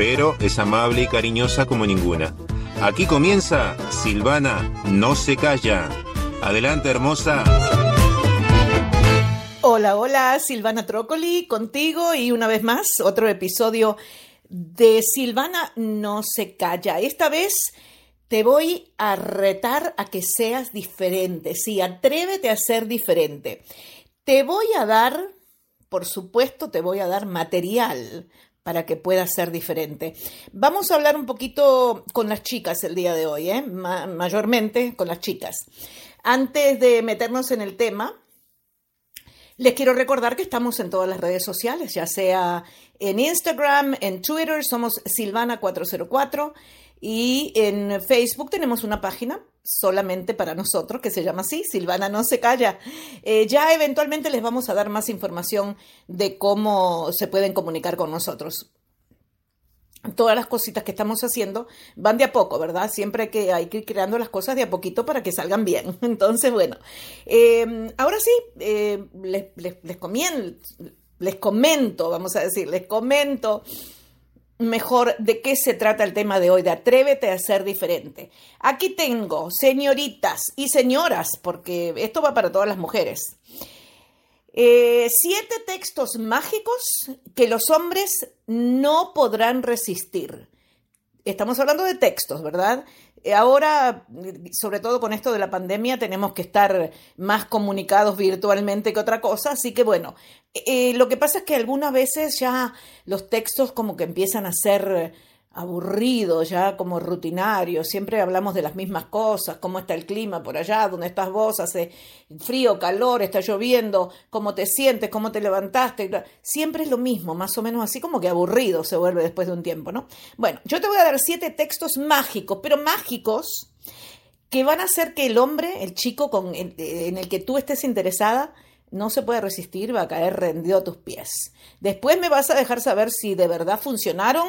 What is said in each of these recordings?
pero es amable y cariñosa como ninguna. Aquí comienza Silvana no se calla. Adelante, hermosa. Hola, hola, Silvana Trócoli, contigo y una vez más otro episodio de Silvana no se calla. Esta vez te voy a retar a que seas diferente. Sí, atrévete a ser diferente. Te voy a dar, por supuesto, te voy a dar material para que puedas ser diferente. Vamos a hablar un poquito con las chicas el día de hoy, ¿eh? mayormente con las chicas. Antes de meternos en el tema, les quiero recordar que estamos en todas las redes sociales, ya sea en Instagram, en Twitter, somos Silvana404 y en Facebook tenemos una página solamente para nosotros que se llama así, Silvana no se calla. Eh, ya eventualmente les vamos a dar más información de cómo se pueden comunicar con nosotros. Todas las cositas que estamos haciendo van de a poco, ¿verdad? Siempre que hay que ir creando las cosas de a poquito para que salgan bien. Entonces, bueno, eh, ahora sí, eh, les, les, les, les comento, vamos a decir, les comento mejor de qué se trata el tema de hoy, de atrévete a ser diferente. Aquí tengo, señoritas y señoras, porque esto va para todas las mujeres. Eh, siete textos mágicos que los hombres no podrán resistir. Estamos hablando de textos, ¿verdad? Eh, ahora, sobre todo con esto de la pandemia, tenemos que estar más comunicados virtualmente que otra cosa, así que bueno, eh, lo que pasa es que algunas veces ya los textos como que empiezan a ser aburridos, ya como rutinarios, siempre hablamos de las mismas cosas, cómo está el clima por allá, dónde estás vos, hace frío, calor, está lloviendo, cómo te sientes, cómo te levantaste, siempre es lo mismo, más o menos así como que aburrido se vuelve después de un tiempo, ¿no? Bueno, yo te voy a dar siete textos mágicos, pero mágicos que van a hacer que el hombre, el chico con en el que tú estés interesada, no se puede resistir, va a caer rendido a tus pies. Después me vas a dejar saber si de verdad funcionaron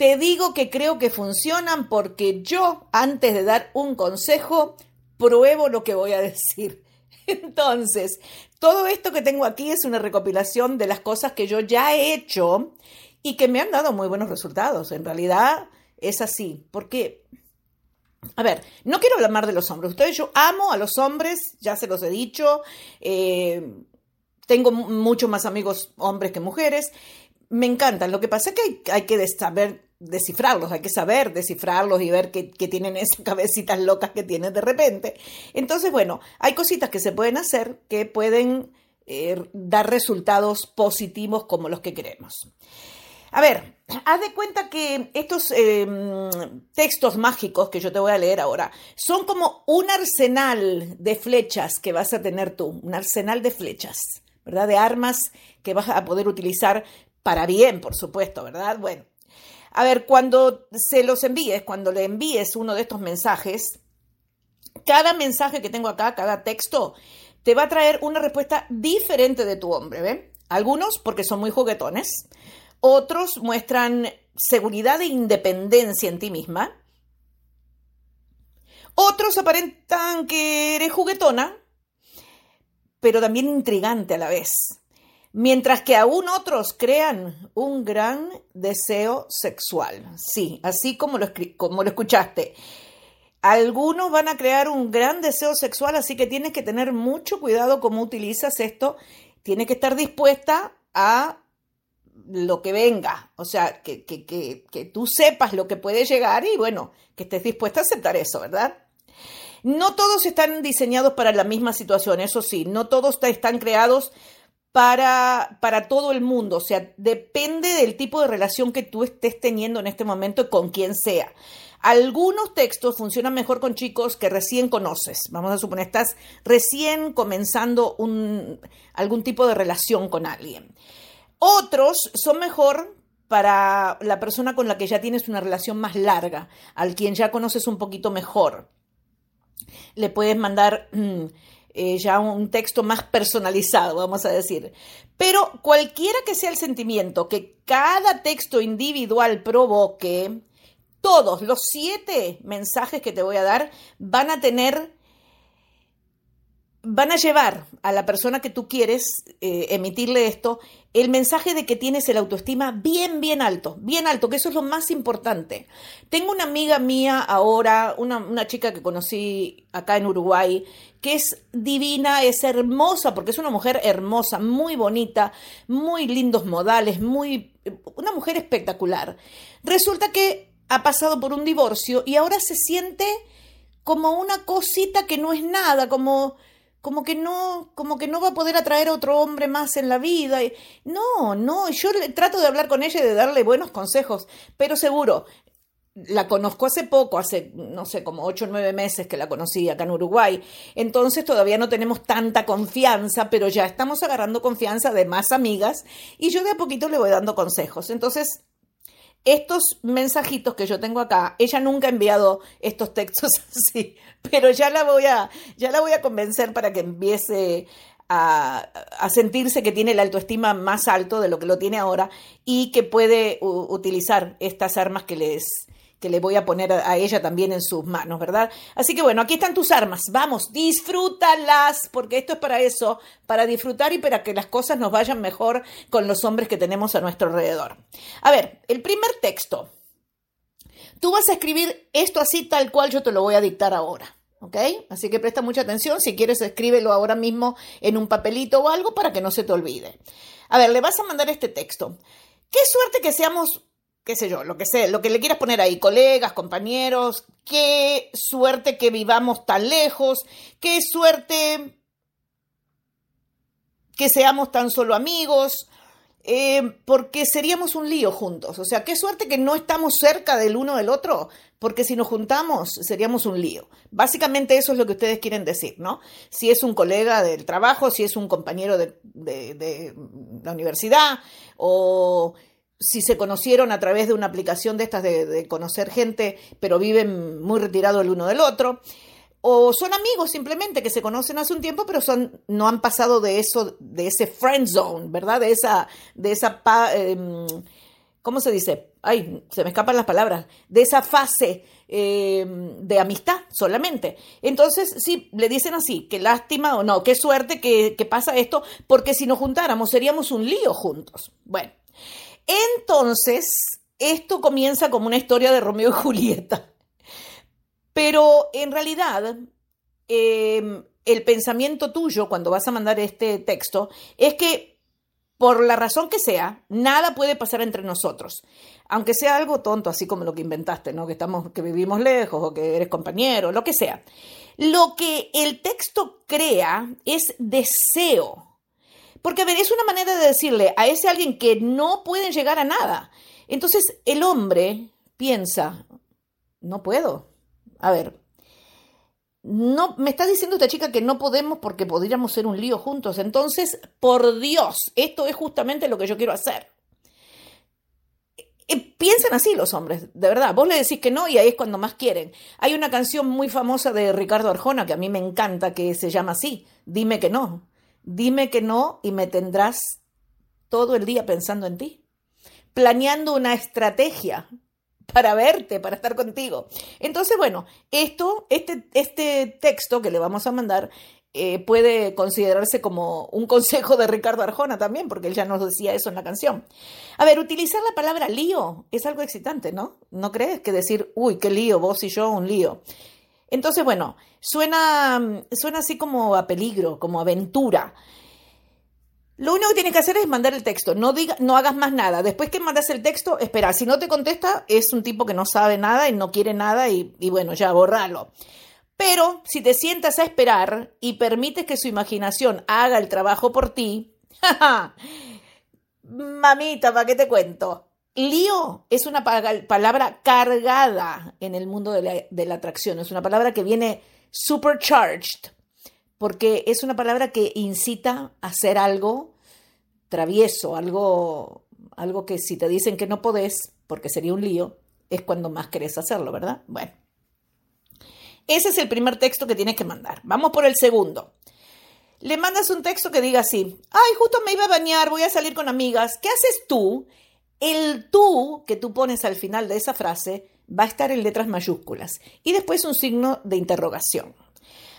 te digo que creo que funcionan porque yo, antes de dar un consejo, pruebo lo que voy a decir. Entonces, todo esto que tengo aquí es una recopilación de las cosas que yo ya he hecho y que me han dado muy buenos resultados. En realidad es así, porque, a ver, no quiero hablar de los hombres. Ustedes, yo amo a los hombres, ya se los he dicho. Eh, tengo muchos más amigos hombres que mujeres. Me encantan. Lo que pasa es que hay, hay que saber descifrarlos, hay que saber descifrarlos y ver que, tienen esas cabecitas locas que tienen de repente. Entonces, bueno, hay cositas que se pueden hacer que pueden eh, dar resultados positivos como los que queremos. A ver, haz de cuenta que estos em, textos mágicos que yo te voy a leer ahora son como un arsenal de flechas que vas a tener tú, un arsenal de flechas, ¿verdad? De armas que vas a poder utilizar para bien, por supuesto, ¿verdad? Bueno, a ver, cuando se los envíes, cuando le envíes uno de estos mensajes, cada mensaje que tengo acá, cada texto, te va a traer una respuesta diferente de tu hombre, ¿ven? Algunos porque son muy juguetones, otros muestran seguridad e independencia en ti misma, otros aparentan que eres juguetona, pero también intrigante a la vez mientras que aún otros crean un gran deseo sexual. Sí, así como lo, como lo escuchaste. Algunos van a crear un gran deseo sexual, así que tienes que tener mucho cuidado cómo utilizas esto. Tienes que estar dispuesta a lo que venga, o sea, que, que, que, que tú sepas lo que puede llegar y bueno, que estés dispuesta a aceptar eso, ¿verdad? No todos están diseñados para la misma situación, eso sí, no todos están creados para, para todo el mundo. O sea, depende del tipo de relación que tú estés teniendo en este momento con quien sea. Algunos textos funcionan mejor con chicos que recién conoces. Vamos a suponer, estás recién comenzando un, algún tipo de relación con alguien. Otros son mejor para la persona con la que ya tienes una relación más larga, al quien ya conoces un poquito mejor. Le puedes mandar mm, eh, ya un texto más personalizado, vamos a decir. Pero cualquiera que sea el sentimiento que cada texto individual provoque, todos los siete mensajes que te voy a dar van a tener van a llevar a la persona que tú quieres eh, emitirle esto el mensaje de que tienes el autoestima bien, bien alto, bien alto, que eso es lo más importante. Tengo una amiga mía ahora, una, una chica que conocí acá en Uruguay, que es divina, es hermosa, porque es una mujer hermosa, muy bonita, muy lindos modales, muy, una mujer espectacular. Resulta que ha pasado por un divorcio y ahora se siente como una cosita que no es nada, como como que no, como que no va a poder atraer a otro hombre más en la vida. No, no, yo trato de hablar con ella y de darle buenos consejos, pero seguro, la conozco hace poco, hace, no sé, como ocho o nueve meses que la conocí acá en Uruguay. Entonces todavía no tenemos tanta confianza, pero ya estamos agarrando confianza de más amigas y yo de a poquito le voy dando consejos. Entonces, estos mensajitos que yo tengo acá, ella nunca ha enviado estos textos así, pero ya la voy a, ya la voy a convencer para que empiece a, sentirse que tiene la autoestima más alto de lo que lo tiene ahora y que puede utilizar estas armas que les, que le voy a poner a, ella también en sus manos, ¿verdad? Así que bueno, aquí están tus armas, vamos, disfrútalas, porque esto es para eso, para disfrutar y para que las cosas nos vayan mejor con los hombres que tenemos a nuestro alrededor. A ver, el primer texto. Tú vas a escribir esto así tal cual yo te lo voy a dictar ahora. ¿Ok? Así que presta mucha atención. Si quieres, escríbelo ahora mismo en un papelito o algo para que no se te olvide. A ver, le vas a mandar este texto. Qué suerte que seamos qué sé yo, lo que sé, lo que le quieras poner ahí, colegas, compañeros, qué suerte que vivamos tan lejos, qué suerte que seamos tan solo amigos, eh, porque seríamos un lío juntos. O sea, qué suerte que no estamos cerca del uno del otro, porque si nos juntamos seríamos un lío. Básicamente eso es lo que ustedes quieren decir, ¿no? Si es un colega del trabajo, si es un compañero de, de la universidad, o si se conocieron a través de una aplicación de estas de, conocer gente, pero viven muy retirados el uno del otro, o son amigos simplemente que se conocen hace un tiempo, pero son no han pasado de eso, de ese friend zone, ¿verdad? De esa, de esa, em, ¿cómo se dice? Ay, se me escapan las palabras, de esa fase em, de amistad solamente. Entonces, sí, le dicen así, qué lástima o no, qué suerte que pasa esto, porque si nos juntáramos seríamos un lío juntos. Bueno. Entonces, esto comienza como una historia de Romeo y Julieta. Pero en realidad, em, el pensamiento tuyo cuando vas a mandar este texto es que, por la razón que sea, nada puede pasar entre nosotros. Aunque sea algo tonto, así como lo que inventaste, ¿no? Que estamos, que vivimos lejos, o que eres compañero, lo que sea. Lo que el texto crea es deseo porque, a ver, es una manera de decirle a ese alguien que no pueden llegar a nada. Entonces, el hombre piensa, no puedo. A ver, no, me está diciendo esta chica que no podemos porque podríamos ser un lío juntos. Entonces, por Dios, esto es justamente lo que yo quiero hacer. Eh, piensan así los hombres, de verdad. Vos le decís que no y ahí es cuando más quieren. Hay una canción muy famosa de Ricardo Arjona que a mí me encanta que se llama así, Dime que no. Dime que no y me tendrás todo el día pensando en ti, planeando una estrategia para verte, para estar contigo. Entonces, bueno, esto, este, este texto que le vamos a mandar eh, puede considerarse como un consejo de Ricardo Arjona también, porque él ya nos decía eso en la canción. A ver, utilizar la palabra lío es algo excitante, ¿no? ¿No crees que decir, uy, qué lío, vos y yo, un lío? Entonces, bueno, suena, suena así como a peligro, como aventura. Lo único que tienes que hacer es mandar el texto, no, diga, no hagas más nada. Después que mandas el texto, espera, si no te contesta, es un tipo que no sabe nada y no quiere nada y, bueno, ya borralo. Pero si te sientas a esperar y permites que su imaginación haga el trabajo por ti, mamita, ¿para qué te cuento? Lío es una palabra cargada en el mundo de la, atracción, es una palabra que viene supercharged, porque es una palabra que incita a hacer algo travieso, algo, algo que si te dicen que no podés, porque sería un lío, es cuando más querés hacerlo, ¿verdad? Bueno. Ese es el primer texto que tienes que mandar. Vamos por el segundo. Le mandas un texto que diga así, ay, justo me iba a bañar, voy a salir con amigas. ¿Qué haces tú? El tú que tú pones al final de esa frase va a estar en letras mayúsculas y después un signo de interrogación.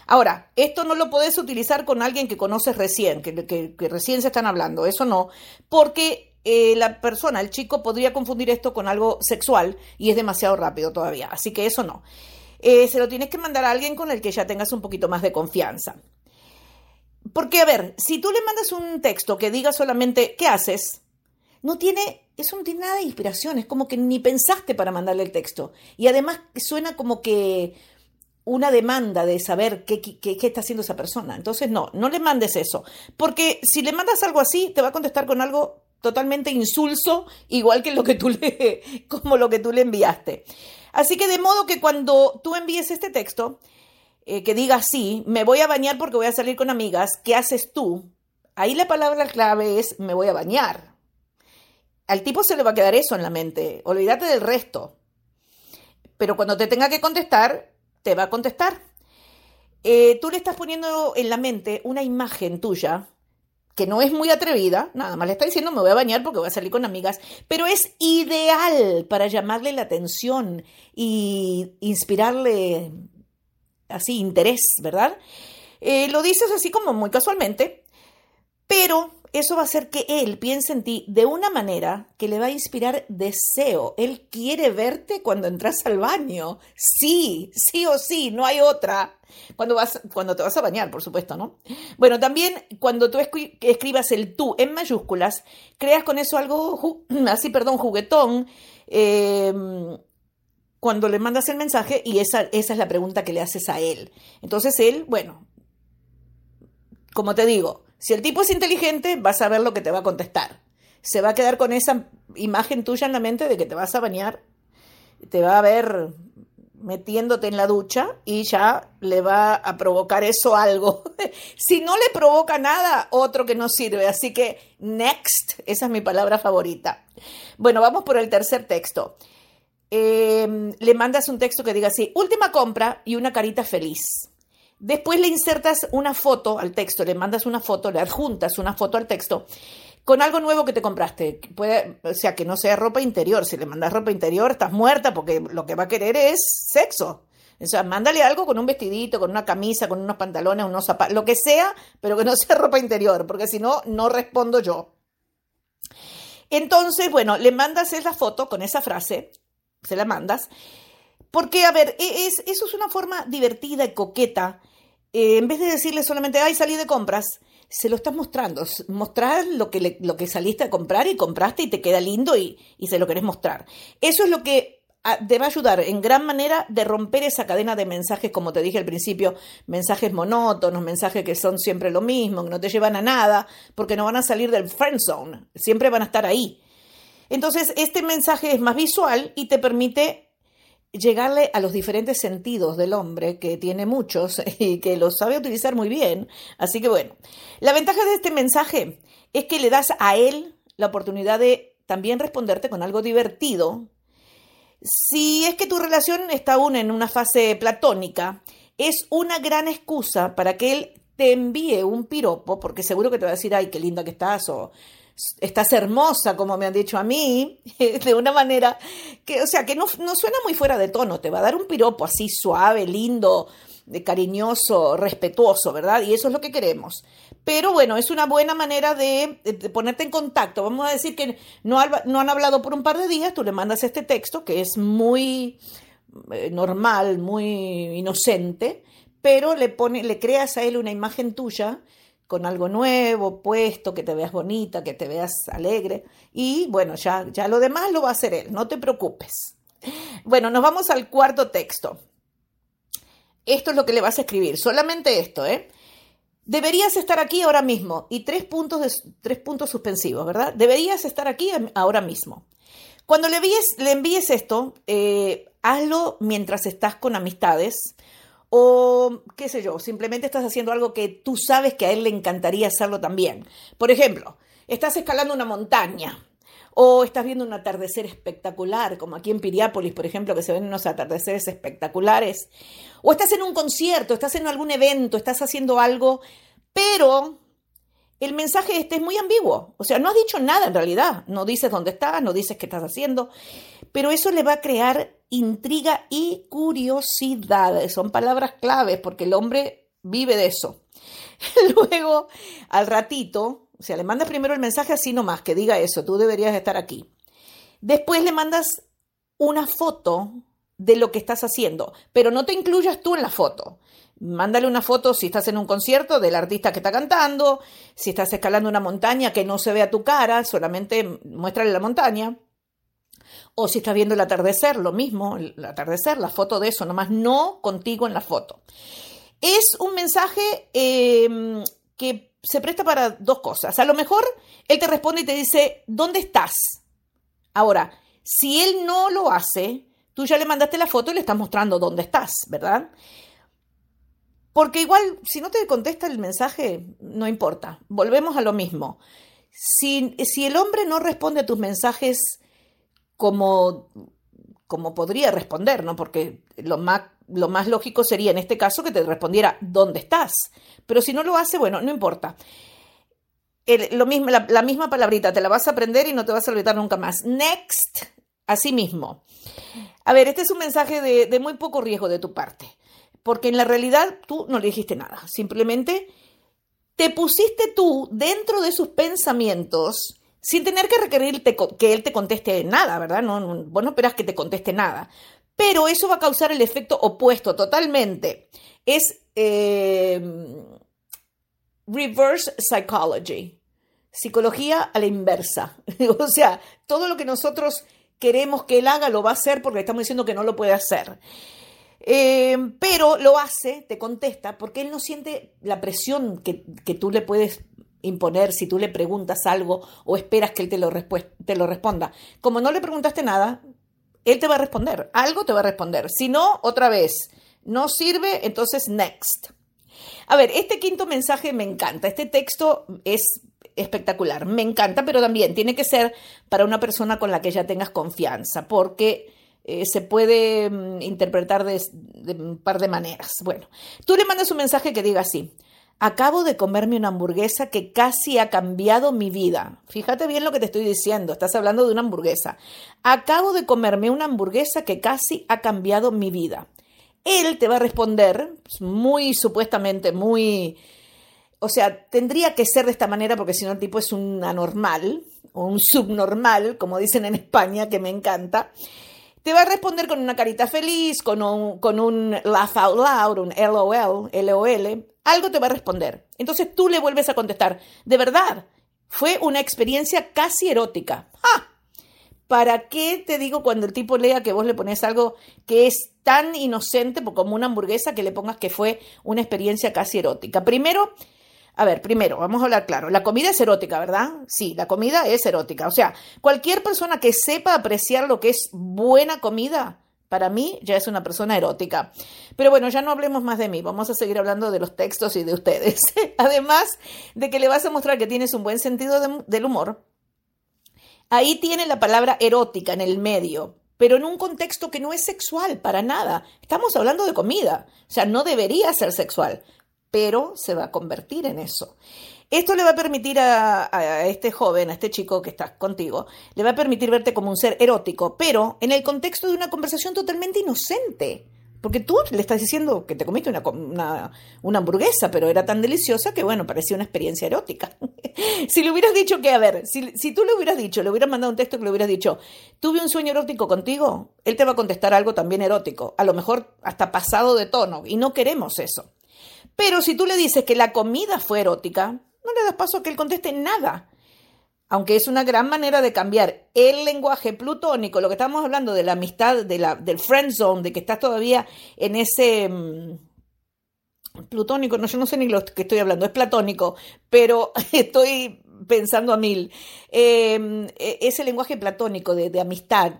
Ahora, esto no lo podés utilizar con alguien que conoces recién, que, recién se están hablando, eso no, porque eh, la persona, el chico, podría confundir esto con algo sexual y es demasiado rápido todavía, así que eso no. Eh, se lo tienes que mandar a alguien con el que ya tengas un poquito más de confianza. Porque, a ver, si tú le mandas un texto que diga solamente ¿qué haces? No tiene, eso no tiene nada de inspiración, es como que ni pensaste para mandarle el texto. Y además suena como que una demanda de saber qué, qué, está haciendo esa persona. Entonces, no, no le mandes eso. Porque si le mandas algo así, te va a contestar con algo totalmente insulso, igual que lo que tú le, como lo que tú le enviaste. Así que de modo que cuando tú envíes este texto, eh, que diga así, me voy a bañar porque voy a salir con amigas, ¿qué haces tú? Ahí la palabra clave es me voy a bañar. Al tipo se le va a quedar eso en la mente, olvídate del resto. Pero cuando te tenga que contestar, te va a contestar. Eh, tú le estás poniendo en la mente una imagen tuya que no es muy atrevida, nada más le está diciendo me voy a bañar porque voy a salir con amigas, pero es ideal para llamarle la atención y inspirarle así interés, ¿verdad? Eh, lo dices así como muy casualmente, pero eso va a hacer que él piense en ti de una manera que le va a inspirar deseo. Él quiere verte cuando entras al baño. Sí, sí o sí, no hay otra. Cuando, vas, cuando te vas a bañar, por supuesto, ¿no? Bueno, también cuando tú escribas el tú en mayúsculas, creas con eso algo así, perdón, juguetón. Em, cuando le mandas el mensaje y esa, esa es la pregunta que le haces a él. Entonces él, bueno, como te digo, si el tipo es inteligente, vas a ver lo que te va a contestar. Se va a quedar con esa imagen tuya en la mente de que te vas a bañar, te va a ver metiéndote en la ducha y ya le va a provocar eso algo. si no le provoca nada, otro que no sirve. Así que, next, esa es mi palabra favorita. Bueno, vamos por el tercer texto. Em, le mandas un texto que diga así, última compra y una carita feliz. Después le insertas una foto al texto, le mandas una foto, le adjuntas una foto al texto con algo nuevo que te compraste. Puede, o sea, que no sea ropa interior. Si le mandas ropa interior, estás muerta porque lo que va a querer es sexo. O sea, mándale algo con un vestidito, con una camisa, con unos pantalones, unos zapatos, lo que sea, pero que no sea ropa interior, porque si no, no respondo yo. Entonces, bueno, le mandas esa foto con esa frase, se la mandas, porque, a ver, e, es, eso es una forma divertida y coqueta eh, en vez de decirle solamente, ay, salí de compras, se lo estás mostrando. Mostrar lo que, lo que saliste a comprar y compraste y te queda lindo y, y se lo querés mostrar. Eso es lo que ah, te va a ayudar en gran manera de romper esa cadena de mensajes, como te dije al principio, mensajes monótonos, mensajes que son siempre lo mismo, que no te llevan a nada, porque no van a salir del friend zone, siempre van a estar ahí. Entonces, este mensaje es más visual y te permite llegarle a los diferentes sentidos del hombre, que tiene muchos y que los sabe utilizar muy bien. Así que bueno, la ventaja de este mensaje es que le das a él la oportunidad de también responderte con algo divertido. Si es que tu relación está aún en una fase platónica, es una gran excusa para que él te envíe un piropo, porque seguro que te va a decir, ay, qué linda que estás, o estás hermosa, como me han dicho a mí, de una manera que, o sea, que no, no, suena muy fuera de tono, te va a dar un piropo así suave, lindo, cariñoso, respetuoso, ¿verdad? Y eso es lo que queremos. Pero bueno, es una buena manera de, ponerte en contacto. Vamos a decir que no, no, han hablado por un par de días, tú le mandas este texto que es muy eh, normal, muy inocente, pero le, pone, le creas a él una imagen tuya con algo nuevo, puesto, que te veas bonita, que te veas alegre. Y bueno, ya, ya lo demás lo va a hacer él, no te preocupes. Bueno, nos vamos al cuarto texto. Esto es lo que le vas a escribir, solamente esto, ¿eh? Deberías estar aquí ahora mismo. Y tres puntos, de, tres puntos suspensivos, ¿verdad? Deberías estar aquí ahora mismo. Cuando le envíes, le envíes esto, eh, hazlo mientras estás con amistades o qué sé yo, simplemente estás haciendo algo que tú sabes que a él le encantaría hacerlo también. Por ejemplo, estás escalando una montaña o estás viendo un atardecer espectacular, como aquí en Piriápolis, por ejemplo, que se ven unos atardeceres espectaculares, o estás en un concierto, estás en algún evento, estás haciendo algo, pero el mensaje este es muy ambiguo, o sea, no has dicho nada en realidad, no dices dónde estás, no dices qué estás haciendo, pero eso le va a crear intriga y curiosidad, son palabras claves porque el hombre vive de eso. Luego, al ratito, o sea, le mandas primero el mensaje así nomás, que diga eso, tú deberías estar aquí. Después le mandas una foto de lo que estás haciendo, pero no te incluyas tú en la foto. Mándale una foto si estás en un concierto del artista que está cantando, si estás escalando una montaña que no se vea tu cara, solamente muéstrale la montaña. O si estás viendo el atardecer, lo mismo, el atardecer, la foto de eso, nomás no contigo en la foto. Es un mensaje eh, que se presta para dos cosas. A lo mejor él te responde y te dice, ¿dónde estás? Ahora, si él no lo hace, tú ya le mandaste la foto y le estás mostrando dónde estás, ¿verdad? Porque igual, si no te contesta el mensaje, no importa. Volvemos a lo mismo. Si, si el hombre no responde a tus mensajes como, como podría responder, ¿no? Porque lo más lo más lógico sería en este caso que te respondiera ¿dónde estás? Pero si no lo hace, bueno, no importa. lo mismo, la, misma palabrita, te la vas a aprender y no te vas a olvidar nunca más. Next, así mismo. A ver, este es un mensaje de, de muy poco riesgo de tu parte, porque en la realidad tú no le dijiste nada, simplemente te pusiste tú dentro de sus pensamientos sin tener que requerirte que él te conteste nada, ¿verdad? No, no, vos no esperas que te conteste nada pero eso va a causar el efecto opuesto totalmente. Es em, reverse psychology, psicología a la inversa. o sea, todo lo que nosotros queremos que él haga lo va a hacer porque estamos diciendo que no lo puede hacer. Em, pero lo hace, te contesta, porque él no siente la presión que, que, tú le puedes imponer si tú le preguntas algo o esperas que él te lo, te lo responda. Como no le preguntaste nada, él te va a responder, algo te va a responder. Si no, otra vez, no sirve, entonces next. A ver, este quinto mensaje me encanta, este texto es espectacular, me encanta, pero también tiene que ser para una persona con la que ya tengas confianza, porque eh, se puede mm, interpretar de, de un par de maneras. Bueno, tú le mandas un mensaje que diga así, Acabo de comerme una hamburguesa que casi ha cambiado mi vida. Fíjate bien lo que te estoy diciendo, estás hablando de una hamburguesa. Acabo de comerme una hamburguesa que casi ha cambiado mi vida. Él te va a responder, pues, muy supuestamente, muy... O sea, tendría que ser de esta manera porque si no el tipo es un anormal o un subnormal, como dicen en España, que me encanta. Te va a responder con una carita feliz, con un, con un laugh out loud, un LOL, LOL, algo te va a responder. Entonces tú le vuelves a contestar, de verdad, fue una experiencia casi erótica. ¡Ah! ¿Para qué te digo cuando el tipo lea que vos le pones algo que es tan inocente como una hamburguesa que le pongas que fue una experiencia casi erótica? Primero, a ver, primero, vamos a hablar claro. La comida es erótica, ¿verdad? Sí, la comida es erótica. O sea, cualquier persona que sepa apreciar lo que es buena comida, para mí ya es una persona erótica. Pero bueno, ya no hablemos más de mí, vamos a seguir hablando de los textos y de ustedes. Además de que le vas a mostrar que tienes un buen sentido del humor, ahí tiene la palabra erótica en el medio, pero en un contexto que no es sexual para nada. Estamos hablando de comida, o sea, no debería ser sexual, pero se va a convertir en eso. Esto le va a permitir a, este joven, a este chico que está contigo, le va a permitir verte como un ser erótico, pero en el contexto de una conversación totalmente inocente. Porque tú le estás diciendo que te comiste una, hamburguesa, pero era tan deliciosa que, bueno, parecía una experiencia erótica. si le hubieras dicho que, a ver, si, si, tú le hubieras dicho, le hubieras mandado un texto que le hubieras dicho, tuve un sueño erótico contigo, él te va a contestar algo también erótico, a lo mejor hasta pasado de tono, y no queremos eso. Pero si tú le dices que la comida fue erótica, no le das paso a que él conteste nada. Aunque es una gran manera de cambiar el lenguaje plutónico, lo que estamos hablando de la amistad, de la, del friend zone, de que estás todavía en ese mm, plutónico, no, yo no sé ni lo que estoy hablando, es platónico, pero estoy pensando a mil. Em, e, ese lenguaje platónico de, amistad,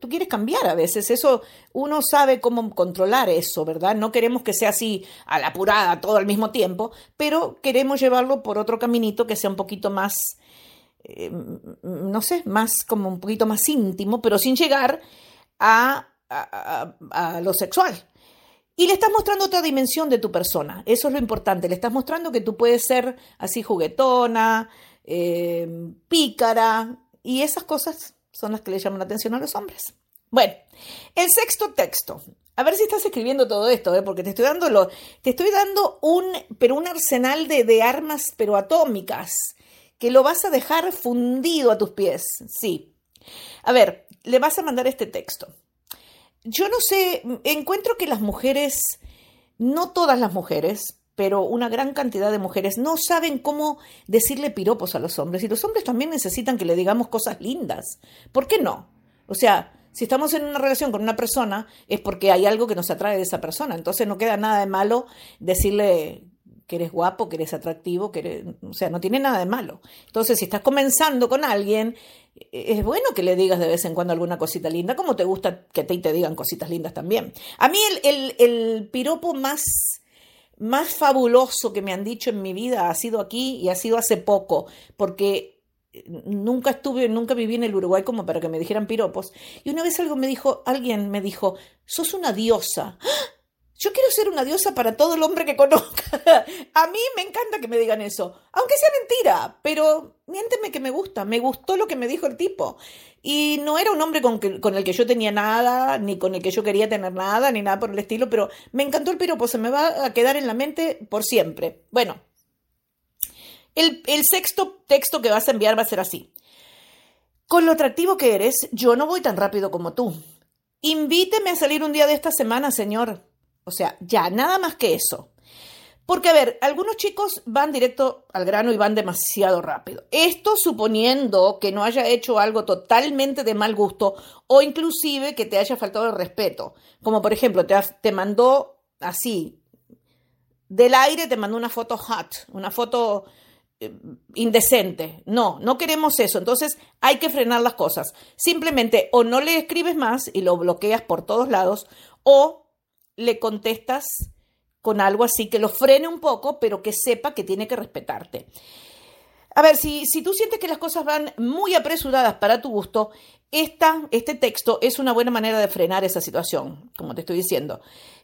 tú quieres cambiar a veces, eso uno sabe cómo controlar eso, ¿verdad? No queremos que sea así a la apurada todo al mismo tiempo, pero queremos llevarlo por otro caminito que sea un poquito más eh, no sé, más como un poquito más íntimo, pero sin llegar a, lo sexual. Y le estás mostrando otra dimensión de tu persona. Eso es lo importante. Le estás mostrando que tú puedes ser así juguetona, eh, pícara, y esas cosas son las que le llaman la atención a los hombres. Bueno, el sexto texto. A ver si estás escribiendo todo esto, ¿eh? porque te estoy dando, lo, te estoy dando un, pero un arsenal de, de armas, pero atómicas, que lo vas a dejar fundido a tus pies. Sí. A ver, le vas a mandar este texto. Yo no sé, encuentro que las mujeres, no todas las mujeres, pero una gran cantidad de mujeres no saben cómo decirle piropos a los hombres y los hombres también necesitan que le digamos cosas lindas. ¿Por qué no? O sea, si estamos en una relación con una persona es porque hay algo que nos atrae de esa persona, entonces no queda nada de malo decirle que eres guapo, que eres atractivo, que eres, o sea, no tiene nada de malo. Entonces, si estás comenzando con alguien, es bueno que le digas de vez en cuando alguna cosita linda, como te gusta que te, te digan cositas lindas también. A mí el, el piropo más más fabuloso que me han dicho en mi vida ha sido aquí y ha sido hace poco, porque nunca estuve, nunca viví en el Uruguay como para que me dijeran piropos. Y una vez algo me dijo, alguien me dijo, sos una diosa. ¡Ah! Yo quiero ser una diosa para todo el hombre que conozca. A mí me encanta que me digan eso, aunque sea mentira, pero miénteme que me gusta, me gustó lo que me dijo el tipo. Y no era un hombre con, el que yo tenía nada, ni con el que yo quería tener nada, ni nada por el estilo, pero me encantó el piropo, se me va a quedar en la mente por siempre. Bueno, el, el sexto texto que vas a enviar va a ser así. Con lo atractivo que eres, yo no voy tan rápido como tú. Invíteme a salir un día de esta semana, señor. O sea, ya, nada más que eso. Porque, a ver, algunos chicos van directo al grano y van demasiado rápido. Esto suponiendo que no haya hecho algo totalmente de mal gusto o inclusive que te haya faltado el respeto. Como por ejemplo, te, te mandó así, del aire te mandó una foto hot, una foto eh, indecente. No, no queremos eso. Entonces hay que frenar las cosas. Simplemente o no le escribes más y lo bloqueas por todos lados o le contestas con algo así que lo frene un poco, pero que sepa que tiene que respetarte. A ver, si, si tú sientes que las cosas van muy apresuradas para tu gusto, esta, este texto es una buena manera de frenar esa situación, como te estoy diciendo.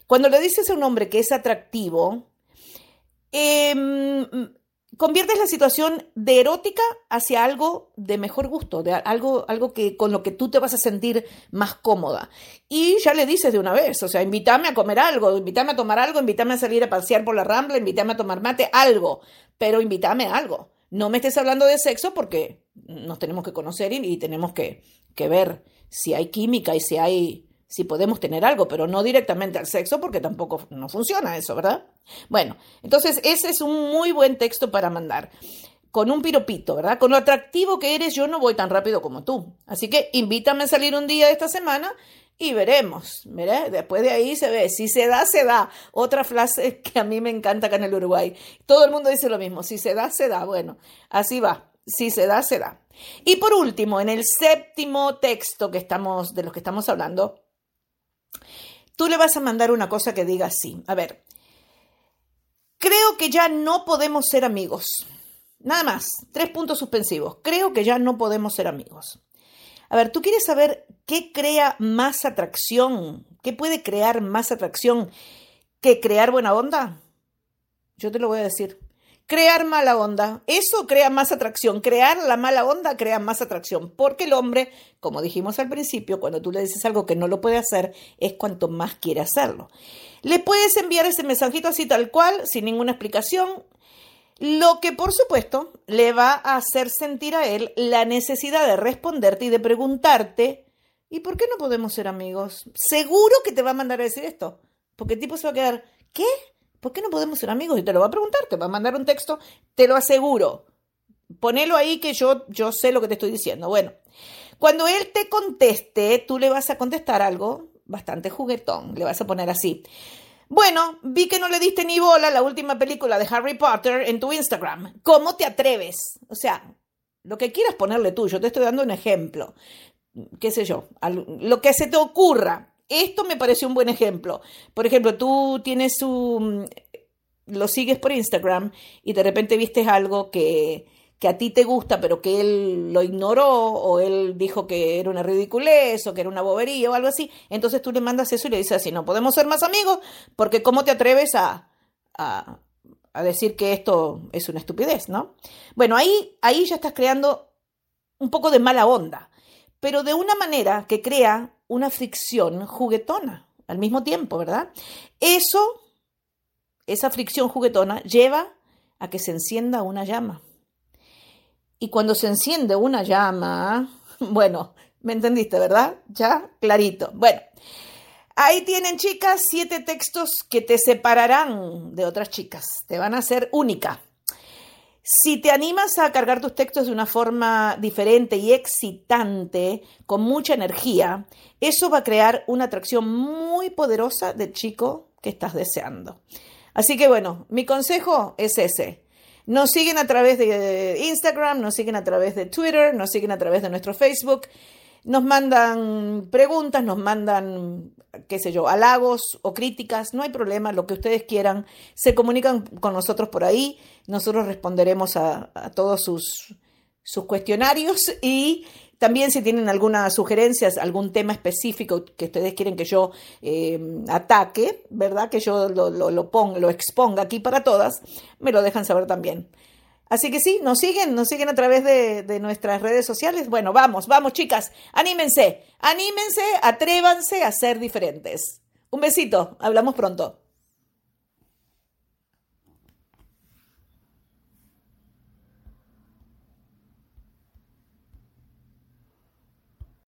Cuando le dices a un hombre que es atractivo, eh, conviertes la situación de erótica hacia algo de mejor gusto, de algo, algo que con lo que tú te vas a sentir más cómoda. Y ya le dices de una vez, o sea, invítame a comer algo, invítame a tomar algo, invítame a salir a pasear por la rambla, invítame a tomar mate, algo, pero invítame a algo. No me estés hablando de sexo porque nos tenemos que conocer y, y tenemos que, que ver si hay química y si hay si podemos tener algo, pero no directamente al sexo porque tampoco no funciona eso, ¿verdad? Bueno, entonces ese es un muy buen texto para mandar. Con un piropito, ¿verdad? Con lo atractivo que eres, yo no voy tan rápido como tú. Así que invítame a salir un día de esta semana y veremos. ¿verdad? Después de ahí se ve. Si se da, se da. Otra frase que a mí me encanta acá en el Uruguay. Todo el mundo dice lo mismo. Si se da, se da. Bueno, así va. Si se da, se da. Y por último, en el séptimo texto que estamos, de los que estamos hablando, Tú le vas a mandar una cosa que diga así. A ver, creo que ya no podemos ser amigos. Nada más, tres puntos suspensivos. Creo que ya no podemos ser amigos. A ver, ¿tú quieres saber qué crea más atracción? ¿Qué puede crear más atracción que crear buena onda? Yo te lo voy a decir crear mala onda. Eso crea más atracción. Crear la mala onda crea más atracción. Porque el hombre, como dijimos al principio, cuando tú le dices algo que no lo puede hacer, es cuanto más quiere hacerlo. Le puedes enviar ese mensajito así tal cual, sin ninguna explicación. Lo que por supuesto le va a hacer sentir a él la necesidad de responderte y de preguntarte, ¿y por qué no podemos ser amigos? Seguro que te va a mandar a decir esto, porque el tipo se va a quedar, ¿qué? ¿Por qué no podemos ser amigos? Y te lo va a preguntar, te va a mandar un texto, te lo aseguro. Ponelo ahí que yo, yo sé lo que te estoy diciendo. Bueno, cuando él te conteste, tú le vas a contestar algo bastante juguetón. Le vas a poner así. Bueno, vi que no le diste ni bola la última película de Harry Potter en tu Instagram. ¿Cómo te atreves? O sea, lo que quieras ponerle tú, yo te estoy dando un ejemplo. ¿Qué sé yo? Lo que se te ocurra. Esto me parece un buen ejemplo. Por ejemplo, tú tienes un... lo sigues por Instagram y de repente viste algo que, que a ti te gusta, pero que él lo ignoró, o él dijo que era una ridiculez, o que era una bobería, o algo así, entonces tú le mandas eso y le dices así, no podemos ser más amigos, porque ¿cómo te atreves a, a, a decir que esto es una estupidez, ¿no? Bueno, ahí, ahí ya estás creando un poco de mala onda, pero de una manera que crea una fricción juguetona al mismo tiempo, ¿verdad? Eso, esa fricción juguetona, lleva a que se encienda una llama. Y cuando se enciende una llama, bueno, me entendiste, ¿verdad? Ya, clarito. Bueno, ahí tienen, chicas, siete textos que te separarán de otras chicas, te van a hacer única. Si te animas a cargar tus textos de una forma diferente y excitante, con mucha energía, eso va a crear una atracción muy poderosa del chico que estás deseando. Así que bueno, mi consejo es ese. Nos siguen a través de Instagram, nos siguen a través de Twitter, nos siguen a través de nuestro Facebook, nos mandan preguntas, nos mandan, qué sé yo, halagos o críticas, no hay problema, lo que ustedes quieran, se comunican con nosotros por ahí, nosotros responderemos a, todos sus, sus cuestionarios y también si tienen algunas sugerencias, algún tema específico que ustedes quieren que yo eh, ataque, ¿verdad? Que yo lo, lo, lo, ponga, lo exponga aquí para todas, me lo dejan saber también. Así que sí, nos siguen, nos siguen a través de, nuestras redes sociales. Bueno, vamos, vamos chicas, anímense, anímense, atrévanse a ser diferentes. Un besito, hablamos pronto.